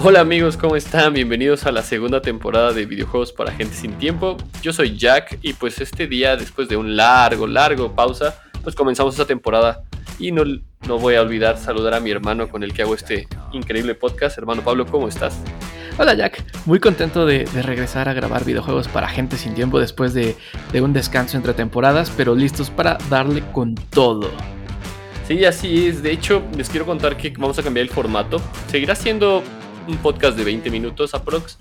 Hola amigos, ¿cómo están? Bienvenidos a la segunda temporada de videojuegos para gente sin tiempo. Yo soy Jack y pues este día, después de un largo, largo pausa, pues comenzamos esta temporada. Y no, no voy a olvidar saludar a mi hermano con el que hago este increíble podcast. Hermano Pablo, ¿cómo estás? Hola Jack, muy contento de, regresar a grabar videojuegos para gente sin tiempo después de, de un descanso entre temporadas, pero listos para darle con todo. Sí, así es. De hecho, les quiero contar que vamos a cambiar el formato. Seguirá siendo un podcast de 20 minutos aprox.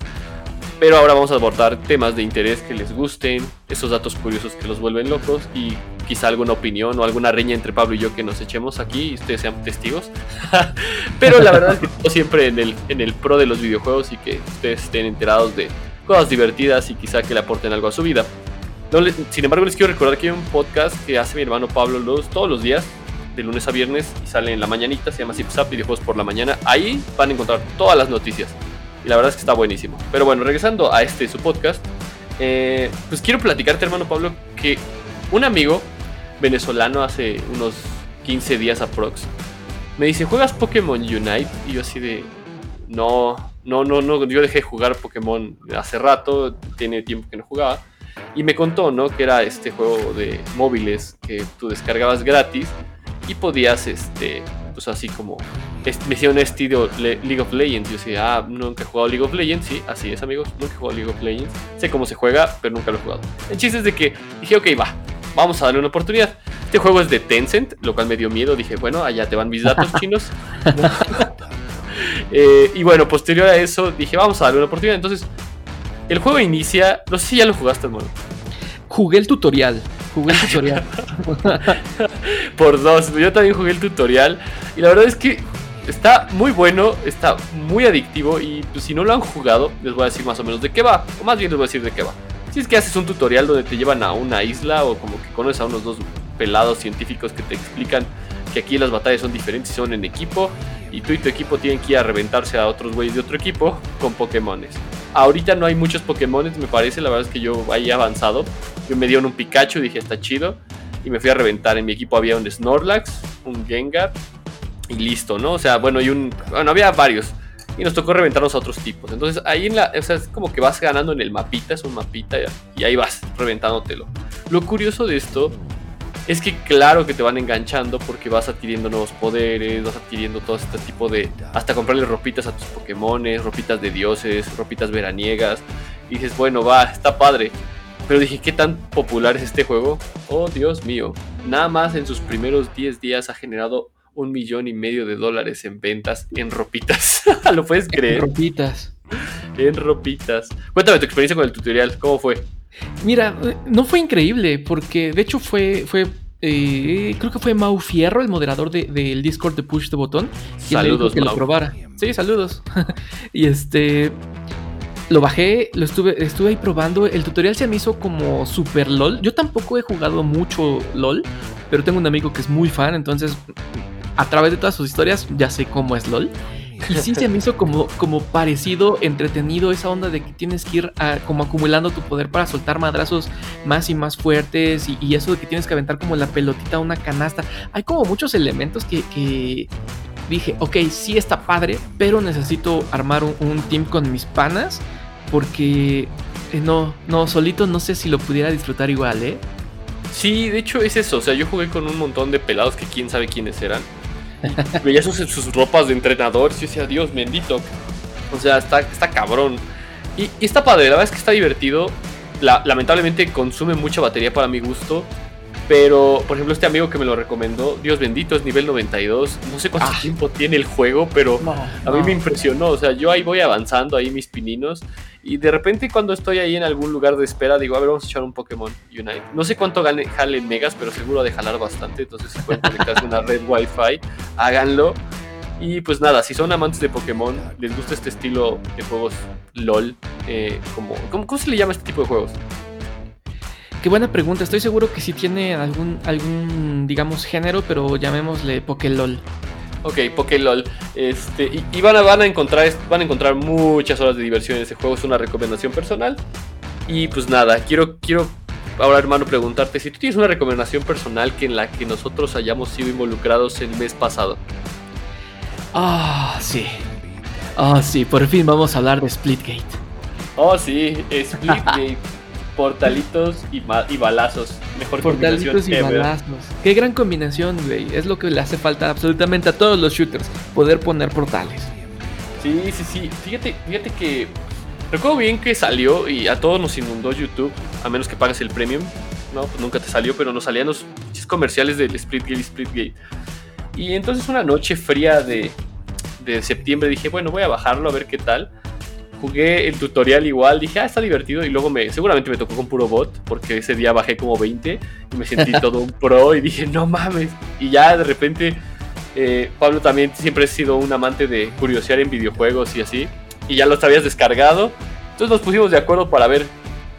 Pero ahora vamos a abordar temas de interés que les gusten, esos datos curiosos que los vuelven locos y quizá alguna opinión o alguna riña entre Pablo y yo que nos echemos aquí y ustedes sean testigos. Pero la verdad es que siempre en el, en el pro de los videojuegos y que ustedes estén enterados de cosas divertidas y quizá que le aporten algo a su vida. sin embargo, les quiero recordar que hay un podcast que hace mi hermano Pablo los, todos los días de lunes a viernes y sale en la mañanita, se llama Zip Zap Videojuegos por la mañana. Ahí van a encontrar todas las noticias. Y la verdad es que está buenísimo. Pero bueno, regresando a este su podcast, eh, pues quiero platicarte, hermano Pablo, que un amigo venezolano hace unos 15 días aprox me dice, ¿juegas Pokémon Unite? Y yo así de, no, no, no, no, yo dejé de jugar Pokémon hace rato, tiene tiempo que no jugaba. Y me contó, ¿no? Que era este juego de móviles que tú descargabas gratis y podías, este, pues así como, me hicieron estilo League of Legends. Yo decía, ah, nunca he jugado League of Legends. Sí, así es, amigos, nunca he jugado League of Legends. Sé cómo se juega, pero nunca lo he jugado. El chiste es de que dije, ok, va, vamos a darle una oportunidad. Este juego es de Tencent, lo cual me dio miedo. Dije, bueno, allá te van mis datos chinos. Eh, y bueno, posterior a eso, dije, vamos a darle una oportunidad. Entonces, el juego inicia. No sé si ya lo jugaste, hermano. Jugué el tutorial. Jugué el tutorial. Por dos. Yo también jugué el tutorial. Y la verdad es que está muy bueno, está muy adictivo. Y pues, si no lo han jugado, les voy a decir más o menos de qué va. O más bien les voy a decir de qué va. Si es que haces un tutorial donde te llevan a una isla o como que conoces a unos dos pelados científicos que te explican que aquí las batallas son diferentes y son en equipo y tú y tu equipo tienen que ir a reventarse a otros güeyes de otro equipo con Pokémones. Ahorita no hay muchos Pokémones, me parece, la verdad es que yo ahí avanzado. Yo me dieron un Pikachu, dije está chido y me fui a reventar. En mi equipo había un Snorlax, un Gengar y listo, ¿no? O sea, bueno, y un bueno, había varios y nos tocó reventarnos a otros tipos. Entonces ahí en la, o sea, es como que vas ganando en el mapita, es un mapita y ahí vas reventándotelo. Lo curioso de esto es que claro que te van enganchando porque vas adquiriendo nuevos poderes, vas adquiriendo todo este tipo de... hasta comprarle ropitas a tus Pokémones, ropitas de dioses, ropitas veraniegas. Y dices, bueno, va, está padre. Pero dije, ¿qué tan popular es este juego? Oh, Dios mío. Nada más en sus primeros 10 días ha generado un millón y medio de dólares en ventas en ropitas. ¿Lo puedes creer? En ropitas. En ropitas. Cuéntame tu experiencia con el tutorial, ¿cómo fue? Mira, no fue increíble, porque de hecho fue, fue eh, creo que fue Mau Fierro, el moderador del Discord de Push the Botón, saludos, que lo probara. Sí, saludos. y este lo bajé, lo estuve, estuve ahí probando. El tutorial se me hizo como super LOL. Yo tampoco he jugado mucho LOL, pero tengo un amigo que es muy fan, entonces a través de todas sus historias ya sé cómo es LOL. Y sí se me hizo como, como parecido, entretenido, esa onda de que tienes que ir como acumulando tu poder para soltar madrazos más y más fuertes y, eso de que tienes que aventar como la pelotita a una canasta. Hay como muchos elementos que, dije, ok, sí está padre, pero necesito armar un, team con mis panas porque eh, no, no, solito no sé si lo pudiera disfrutar igual, ¿eh? Sí, de hecho es eso, o sea, yo jugué con un montón de pelados que quién sabe quiénes eran veía sus, sus ropas de entrenador y yo decía, Dios bendito. O sea, está, está cabrón. Y, está padre, la verdad es que está divertido. lamentablemente consume mucha batería para mi gusto. Pero, por ejemplo, este amigo que me lo recomendó, Dios bendito, es nivel 92. No sé cuánto ah. tiempo tiene el juego, pero a mí me impresionó. O sea, yo ahí voy avanzando, ahí mis pininos. Y de repente cuando estoy ahí en algún lugar de espera, digo, a ver, vamos a echar un Pokémon Unite. No sé cuánto gane, jale megas, pero seguro de jalar bastante. Entonces si pueden conectarse una red Wi-Fi, háganlo. Y pues nada, si son amantes de Pokémon, les gusta este estilo de juegos LOL, eh, como, ¿cómo, se le llama este tipo de juegos? Qué buena pregunta. Estoy seguro que sí tiene algún, algún digamos, género, pero llamémosle PokéLOL. Ok, Pokélol. Este, y, van, a, van, a encontrar, van a encontrar muchas horas de diversión en ese juego. Es una recomendación personal. Y pues nada, quiero, quiero ahora hermano preguntarte si tú tienes una recomendación personal que en la que nosotros hayamos sido involucrados el mes pasado. Ah, sí. Oh, sí, por fin vamos a hablar de Splitgate. Oh, sí, Splitgate. portalitos y, y, balazos. Mejor portalitos y balazos. Qué gran combinación, güey. Es lo que le hace falta absolutamente a todos los shooters. Poder poner portales. Sí, sí, sí. Fíjate, fíjate que. Recuerdo bien que salió y a todos nos inundó YouTube, a menos que pagues el premium. No, pues nunca te salió, pero nos salían los comerciales del Splitgate y Splitgate. Y entonces una noche fría de, de septiembre dije, bueno, voy a bajarlo a ver qué tal. Jugué el tutorial igual, dije, ah, está divertido. Y luego me, seguramente me tocó con puro bot, porque ese día bajé como 20 y me sentí todo un pro y dije, no mames. Y ya de repente, eh, Pablo también siempre ha sido un amante de curiosear en videojuegos y así. Y ya los habías descargado. Entonces nos pusimos de acuerdo para ver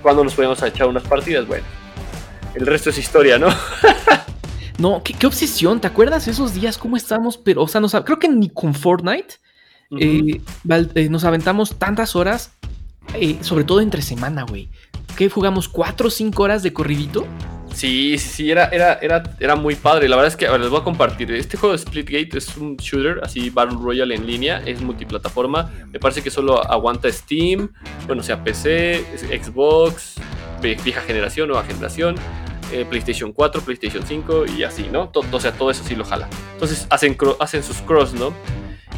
cuándo nos podíamos echar unas partidas. Bueno, el resto es historia, ¿no? no, ¿qué, obsesión, ¿te acuerdas esos días cómo estábamos? Pero, o sea, no creo que ni con Fortnite eh, eh, nos aventamos tantas horas, eh, sobre todo entre semana, güey. ¿Qué jugamos? ¿Cuatro o cinco horas de corridito? Sí, sí, sí, era, era, era, era muy padre. La verdad es que, les voy a compartir. Este juego de Splitgate es un shooter, así Battle Royale en línea, es multiplataforma. Me parece que solo aguanta Steam, bueno, sea PC, Xbox, vieja generación, nueva generación. PlayStation 4, PlayStation 5 y así, ¿no? Todo, o sea, todo eso sí lo jala. Entonces hacen, hacen sus cross, ¿no?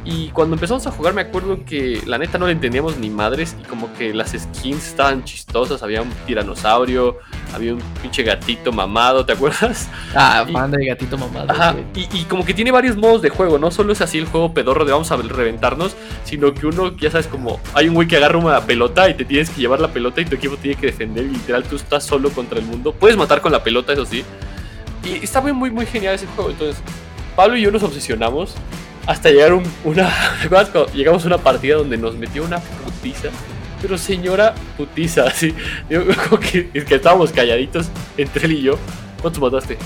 Y cuando empezamos a jugar me acuerdo que la neta no le entendíamos ni madres y como que las skins estaban chistosas, había un tiranosaurio, había un pinche gatito mamado, ¿te acuerdas? Ah, fan de gatito mamado. Ajá, y, como que tiene varios modos de juego, no solo es así el juego pedorro de vamos a reventarnos, sino que uno, ya sabes, como hay un güey que agarra una pelota y te tienes que llevar la pelota y tu equipo tiene que defender y literal tú estás solo contra el mundo. Puedes matar con la pelota, eso sí. Y está muy, muy, muy genial ese juego, entonces... Pablo y yo nos obsesionamos hasta llegar un, una. llegamos a una partida donde nos metió una putiza? Pero señora putiza, así. Yo, que, es que estábamos calladitos entre él y yo. ¿Cuántos mataste?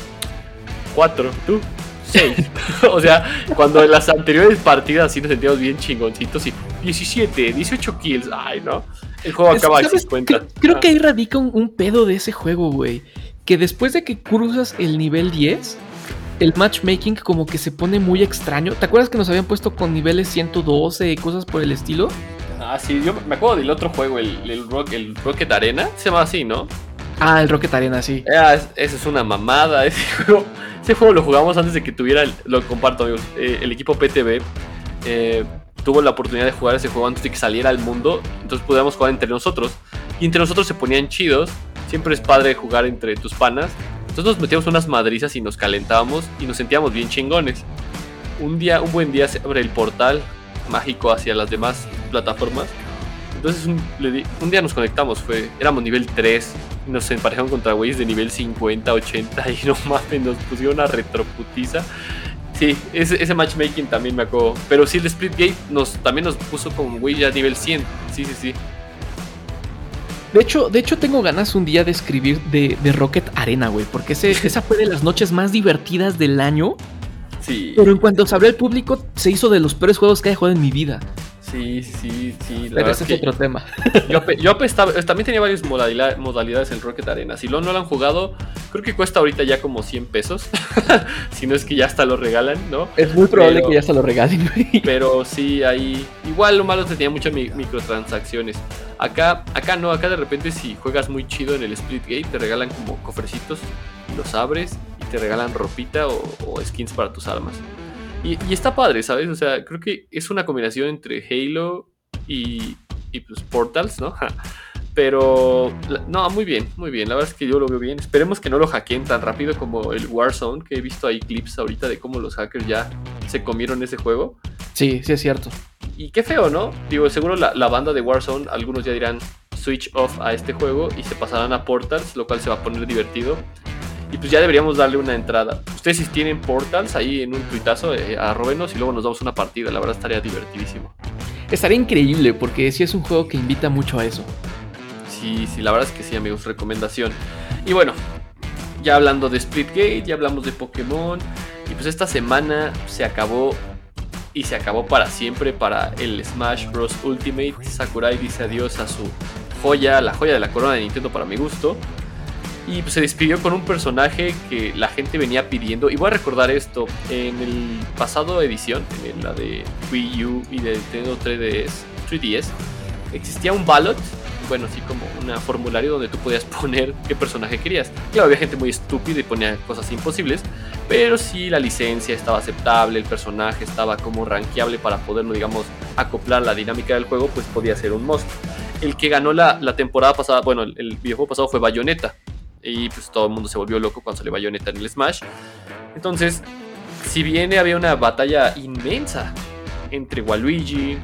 Cuatro. ¿Tú? Seis. o sea, cuando en las anteriores partidas sí nos sentíamos bien chingoncitos y 17, 18 kills. Ay, no. El juego acaba de 50. Creo, que ahí radica un, un pedo de ese juego, güey. Que después de que cruzas el nivel 10 el matchmaking como que se pone muy extraño. ¿Te acuerdas que nos habían puesto con niveles 112 y cosas por el estilo? Ah, sí, yo me acuerdo del otro juego, el, Rock, el Rocket Arena, se llama así, ¿no? Ah, el Rocket Arena, sí. Ah, esa es una mamada. Ese juego, ese juego lo jugamos antes de que tuviera, lo comparto amigos, eh, el equipo PTB. Eh, tuvo la oportunidad de jugar ese juego antes de que saliera al mundo, entonces podíamos jugar entre nosotros. Y entre nosotros se ponían chidos. Siempre es padre jugar entre tus panas. Entonces nos metíamos unas madrizas y nos calentábamos y nos sentíamos bien chingones. Un día, un buen día se abre el portal mágico hacia las demás plataformas. Entonces un, día nos conectamos, fue, éramos nivel 3 y nos emparejaron contra güeyes de nivel 50, 80 y no mames, nos pusieron una retroputiza. Sí, ese, matchmaking también me acuerdo. Pero sí, el Splitgate nos, también nos puso como güey ya nivel 100. Sí, sí, sí. De hecho, de hecho, tengo ganas un día de escribir de, Rocket Arena, güey, porque esa fue de las noches más divertidas del año. Sí. Pero en cuanto se abrió el público, se hizo de los peores juegos que haya jugado en mi vida. Sí, sí, sí. Pero ese es otro tema. Yo, yo también tenía varias modalidades en Rocket Arena. Si lo no lo han jugado, creo que cuesta ahorita ya como 100 pesos. si no es que ya hasta lo regalan, ¿no? Es muy probable que ya hasta lo regalen. Pero sí, ahí. Igual lo malo es que tenía muchas microtransacciones. Acá, acá no, acá de repente si juegas muy chido en el Splitgate, te regalan como cofrecitos, los abres y te regalan ropita o skins para tus armas. Y, está padre, ¿sabes? O sea, creo que es una combinación entre Halo y, y pues Portals, ¿no? Pero, no, muy bien, muy bien. La verdad es que yo lo veo bien. Esperemos que no lo hackeen tan rápido como el Warzone, que he visto ahí clips ahorita de cómo los hackers ya se comieron ese juego. Sí, sí es cierto. Y qué feo, ¿no? Digo, seguro la, la banda de Warzone, algunos ya dirán switch off a este juego y se pasarán a Portals, lo cual se va a poner divertido. Y pues ya deberíamos darle una entrada. Ustedes si tienen portals ahí en un tuitazo, eh, arrobenos y luego nos damos una partida. La verdad estaría divertidísimo. Estaría increíble porque sí es un juego que invita mucho a eso. Sí, sí, la verdad es que sí, amigos. Recomendación. Y bueno, ya hablando de Splitgate, ya hablamos de Pokémon. Y pues esta semana se acabó y se acabó para siempre para el Smash Bros. Ultimate. Sakurai dice adiós a su joya, la joya de la corona de Nintendo para mi gusto. Y pues, se despidió con un personaje que la gente venía pidiendo. Y voy a recordar esto. En el pasado edición, en la de Wii U y de Nintendo 3DS, 3DS existía un ballot. Bueno, así como un formulario donde tú podías poner qué personaje querías. Claro, había gente muy estúpida y ponía cosas imposibles. Pero si la licencia estaba aceptable, el personaje estaba como rankeable para poderlo, digamos, acoplar la dinámica del juego, pues podía ser un monstruo. El que ganó la, temporada pasada, bueno, el, el videojuego pasado fue Bayonetta y pues todo el mundo se volvió loco cuando salió Bayonetta en el Smash. Entonces, si bien había una batalla inmensa entre Waluigi,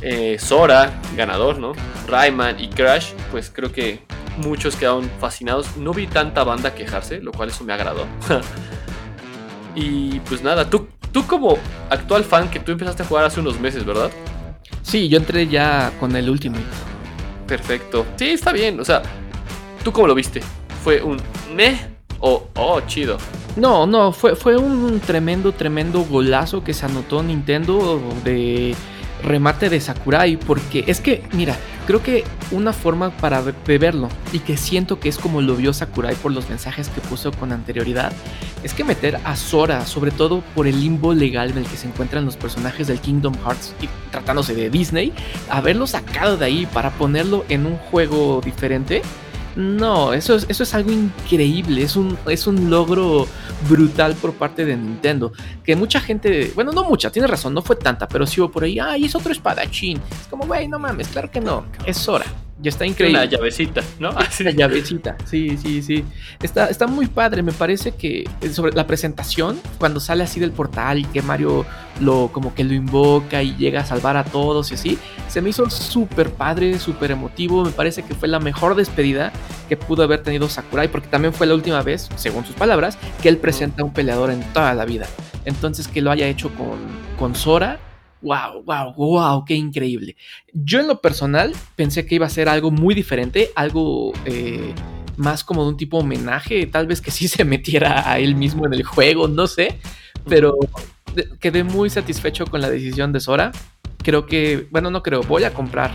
eh, Sora, ganador, ¿no? Rayman y Crash, pues creo que muchos quedaron fascinados. No vi tanta banda quejarse, lo cual eso me agradó. y pues nada, tú, tú como actual fan que tú empezaste a jugar hace unos meses, ¿verdad? Sí, yo entré ya con el último. Perfecto. Sí, está bien. O sea, ¿Tú cómo lo viste? ¿Fue un meh o oh, chido? No, no, fue, fue un tremendo, tremendo golazo que se anotó Nintendo de remate de Sakurai, porque es que, mira, creo que una forma para verlo y que siento que es como lo vio Sakurai por los mensajes que puso con anterioridad, es que meter a Sora, sobre todo por el limbo legal en el que se encuentran los personajes del Kingdom Hearts y tratándose de Disney, haberlo sacado de ahí para ponerlo en un juego diferente no, eso es, eso es algo increíble, es un, es un logro brutal por parte de Nintendo. Que mucha gente, bueno, no mucha, tiene razón, no fue tanta, pero sí hubo por ahí, ay, es otro espadachín. Es como, güey, no mames, claro que no, es hora. Ya está increíble. Una llavecita, ¿no? Una llavecita, sí, sí, sí. Está, está muy padre, me parece que sobre la presentación, cuando sale así del portal y que Mario lo como que lo invoca y llega a salvar a todos y así, se me hizo súper padre, súper emotivo. Me parece que fue la mejor despedida que pudo haber tenido Sakurai, porque también fue la última vez, según sus palabras, que él presenta a un peleador en toda la vida. Entonces que lo haya hecho con, con Sora wow, wow, wow, qué increíble. Yo en lo personal pensé que iba a ser algo muy diferente, algo eh, más como de un tipo homenaje, tal vez que sí se metiera a él mismo en el juego, no sé, pero quedé muy satisfecho con la decisión de Sora. Creo que, bueno, no creo, voy a comprar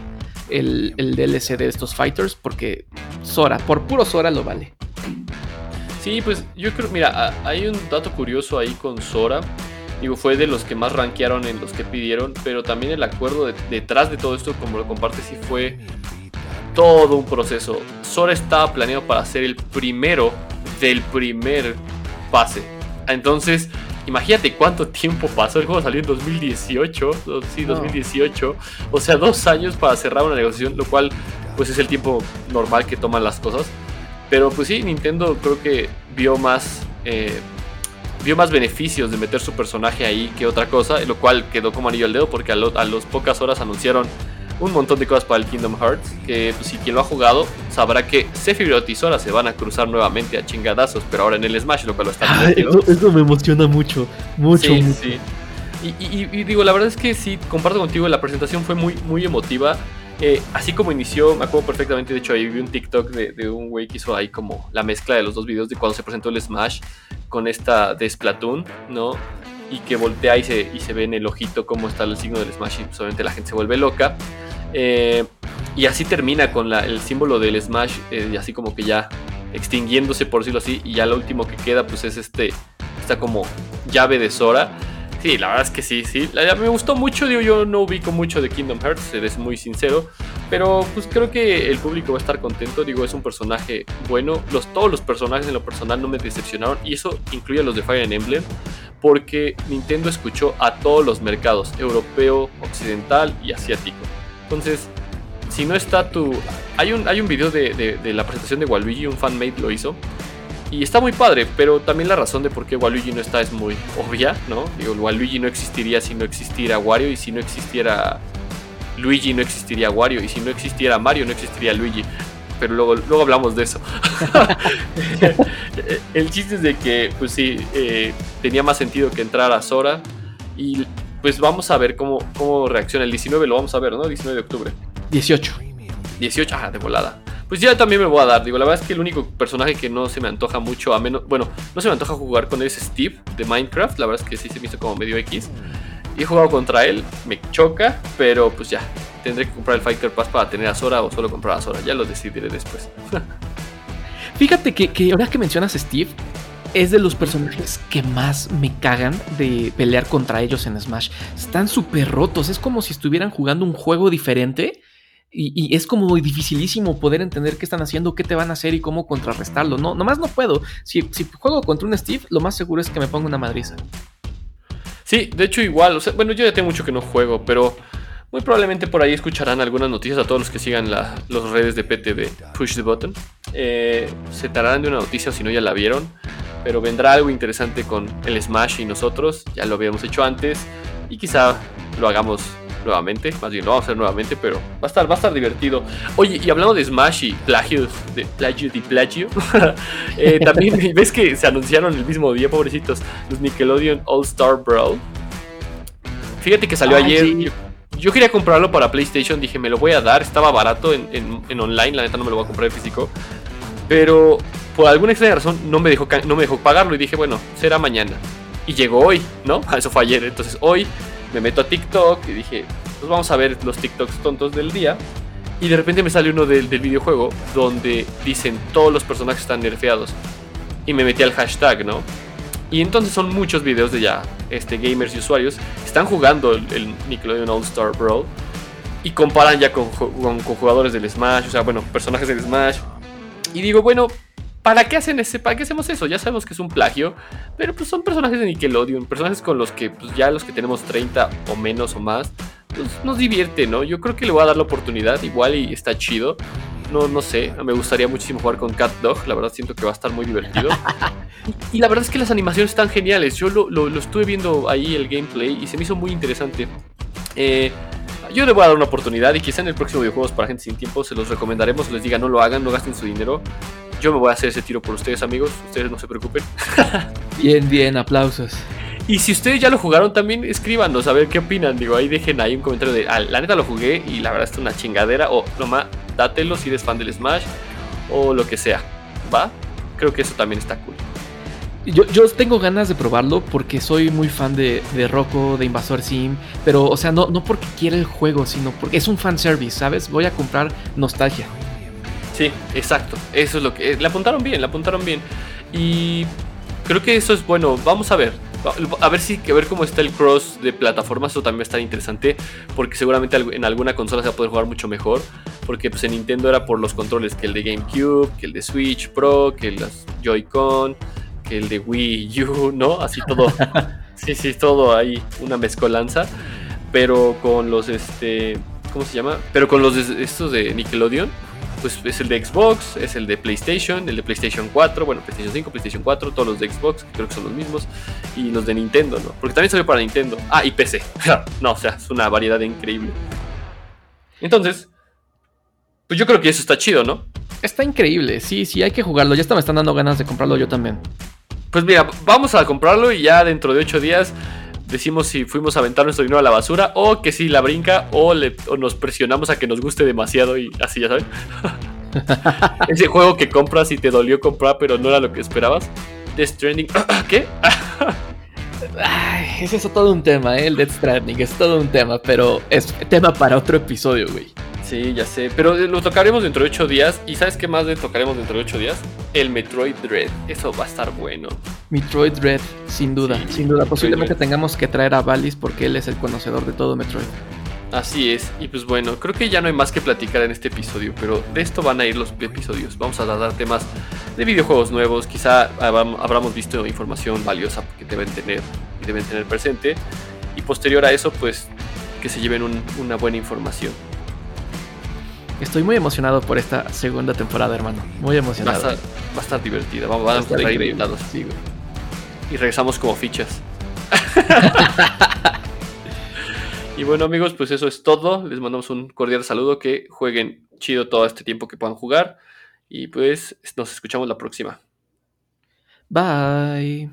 el, el DLC de estos fighters porque Sora, por puro Sora lo vale. Sí, pues yo creo, mira, hay un dato curioso ahí con Sora Digo, fue de los que más rankearon en los que pidieron, pero también el acuerdo detrás de todo esto, como lo comparte, sí fue todo un proceso. Sora estaba planeado para ser el primero del primer pase. Entonces, imagínate cuánto tiempo pasó. El juego salió en 2018. Sí, 2018. O sea, dos años para cerrar una negociación, lo cual, pues es el tiempo normal que toman las cosas. Pero pues sí, Nintendo creo que vio más eh, vio más beneficios de meter su personaje ahí que otra cosa, lo cual quedó como anillo al dedo porque a, las pocas horas anunciaron un montón de cosas para el Kingdom Hearts, que pues, si quien lo ha jugado sabrá que Sephiroth y Sora se van a cruzar nuevamente a chingadazos, pero ahora en el Smash, lo cual lo está ah, eso, me emociona mucho, mucho. Sí, Y, digo, la verdad es que sí, comparto contigo, la presentación fue muy, muy emotiva. Eh, así como inició, me acuerdo perfectamente, de hecho ahí vi un TikTok de, de un güey que hizo ahí como la mezcla de los dos videos de cuando se presentó el Smash con esta de Splatoon, ¿no? Y que voltea y se, y se ve en el ojito cómo está el signo del Smash y pues obviamente la gente se vuelve loca. Eh, y así termina con el símbolo del Smash, eh, y así como que ya extinguiéndose por decirlo así, y ya lo último que queda pues es este, esta como llave de Sora Sí, la verdad es que sí, sí. me gustó mucho, digo, yo no ubico mucho de Kingdom Hearts, eres muy sincero. Pero pues creo que el público va a estar contento. Digo, es un personaje bueno. Los, todos los personajes en lo personal no me decepcionaron. Y eso incluye a los de Fire Emblem. Porque Nintendo escuchó a todos los mercados, europeo, occidental y asiático. Entonces, si no está tu... Hay un, hay un video de, de la presentación de Waluigi, un fanmate lo hizo y está muy padre, pero también la razón de por qué Waluigi no está es muy obvia, ¿no? Digo, Waluigi no existiría si no existiera Wario, y si no existiera Luigi no existiría Wario, y si no existiera Mario no existiría Luigi. Pero luego, luego hablamos de eso. El chiste es de que, pues sí, eh, tenía más sentido que entrara Sora. Y pues vamos a ver cómo, cómo reacciona. El 19 lo vamos a ver, ¿no? 19 de octubre. 18. 18, ajá, de volada. Pues ya también me voy a dar. Digo, la verdad es que el único personaje que no se me antoja mucho, a menos. Bueno, no se me antoja jugar con él es Steve de Minecraft. La verdad es que sí se me hizo como medio X. Y he jugado contra él, me choca, pero pues ya. Tendré que comprar el Fighter Pass para tener a Sora o solo comprar a Sora. Ya lo decidiré después. Fíjate que, que ahora que mencionas a Steve, es de los personajes que más me cagan de pelear contra ellos en Smash. Están súper rotos, es como si estuvieran jugando un juego diferente. Y, es como dificilísimo poder entender qué están haciendo, qué te van a hacer y cómo contrarrestarlo. No, nomás no puedo. Si, si juego contra un Steve, lo más seguro es que me ponga una madriza. Sí, de hecho igual. O sea, bueno, yo ya tengo mucho que no juego, pero muy probablemente por ahí escucharán algunas noticias a todos los que sigan las redes de PT Push the Button. Eh, se tardarán de una noticia, si no ya la vieron. Pero vendrá algo interesante con el Smash y nosotros. Ya lo habíamos hecho antes. Y quizá lo hagamos nuevamente. Más bien lo vamos a hacer nuevamente, pero va a estar, va a estar divertido. Oye, y hablando de Smash y plagios, de plagio y plagio. Eh, también ves que se anunciaron el mismo día, pobrecitos, los Nickelodeon All Star Brawl. Fíjate que salió ayer. Yo, quería comprarlo para PlayStation, dije, me lo voy a dar. Estaba barato en, en online, la neta no me lo voy a comprar en físico. Pero por alguna extraña razón no me dejó, no me dejó pagarlo y dije, bueno, será mañana. Y llegó hoy, ¿no? Eso fue ayer. Entonces hoy me meto a TikTok y dije, pues vamos a ver los TikToks tontos del día. Y de repente me sale uno del, videojuego donde dicen todos los personajes están nerfeados. Y me metí al hashtag, ¿no? Y entonces son muchos videos de ya este, gamers y usuarios están jugando el, Nickelodeon All Star Brawl y comparan ya con, con, jugadores del Smash, o sea, bueno, personajes del Smash. Y digo, bueno, ¿Para qué hacen ese? ¿Para qué hacemos eso? Ya sabemos que es un plagio, pero pues son personajes de Nickelodeon, personajes con los que pues ya los que tenemos 30 o menos o más, pues nos divierte, ¿no? Yo creo que le voy a dar la oportunidad, igual y está chido. No, no sé, me gustaría muchísimo jugar con Cat Dog, la verdad siento que va a estar muy divertido. y, la verdad es que las animaciones están geniales, yo lo, estuve viendo ahí el gameplay y se me hizo muy interesante. Eh, yo le voy a dar una oportunidad y quizá en el próximo videojuegos para gente sin tiempo se los recomendaremos, les diga no lo hagan, no gasten su dinero. Yo me voy a hacer ese tiro por ustedes, amigos. Ustedes no se preocupen. bien, bien, aplausos. Y si ustedes ya lo jugaron también, escríbanos a ver qué opinan. Digo, ahí dejen ahí un comentario de, ah, la neta lo jugué y la verdad es una chingadera. O nomás dátelo si eres fan del Smash o lo que sea. ¿Va? Creo que eso también está cool. Yo, yo, tengo ganas de probarlo porque soy muy fan de, de Rocco, de Invasor Sim, pero, o sea, no, no porque quiera el juego, sino porque es un fanservice, ¿sabes? Voy a comprar nostalgia. Sí, exacto. Eso es lo que. Le apuntaron bien, le apuntaron bien. Y creo que eso es bueno. Vamos a ver. A ver si que ver cómo está el cross de plataformas. Eso también a estar interesante. Porque seguramente en alguna consola se va a poder jugar mucho mejor. Porque pues en Nintendo era por los controles que el de GameCube, que el de Switch Pro, que de Joy-Con, que el de Wii U, ¿no? Así todo. sí, sí, todo ahí. Una mezcolanza. Pero con los este. ¿Cómo se llama? Pero con los estos de Nickelodeon pues es el de Xbox, es el de PlayStation, el de PlayStation 4, bueno, PlayStation 5, PlayStation 4, todos los de Xbox, creo que son los mismos, y los de Nintendo, ¿no? Porque también salió para Nintendo. Ah, y PC. no, o sea, es una variedad increíble. Entonces, pues yo creo que eso está chido, ¿no? Está increíble, sí, sí, hay que jugarlo. Ya hasta me están dando ganas de comprarlo yo también. Pues mira, vamos a comprarlo y ya dentro de 8 días decimos si fuimos a aventar nuestro dinero a la basura o que si la brinca o, le, nos presionamos a que nos guste demasiado y así, ya saben. Ese juego que compras y te dolió comprar pero no era lo que esperabas. Death Stranding. ¿Qué? Es eso todo un tema, ¿eh? el Death Stranding es todo un tema, pero es tema para otro episodio, güey. Sí, ya sé. Pero lo tocaremos dentro de 8 días. ¿Y sabes qué más le tocaremos dentro de 8 días? El Metroid Dread. Eso va a estar bueno. Metroid Dread, sin duda. sin duda. Posiblemente tengamos que traer a Valis porque él es el conocedor de todo Metroid. Así es. Y pues bueno, creo que ya no hay más que platicar en este episodio. Pero de esto van a ir los episodios. Vamos a dar temas de videojuegos nuevos. Quizá habramos visto información valiosa que deben tener y deben tener presente. Y posterior a eso, pues que se lleven una buena información. Estoy muy emocionado por esta segunda temporada, hermano. Muy emocionado. Va a estar, divertida. Vamos, a estar invitados. Sí, Y regresamos como fichas. y bueno, amigos, pues eso es todo. Les mandamos un cordial saludo. Que jueguen chido todo este tiempo que puedan jugar. Y pues nos escuchamos la próxima. Bye.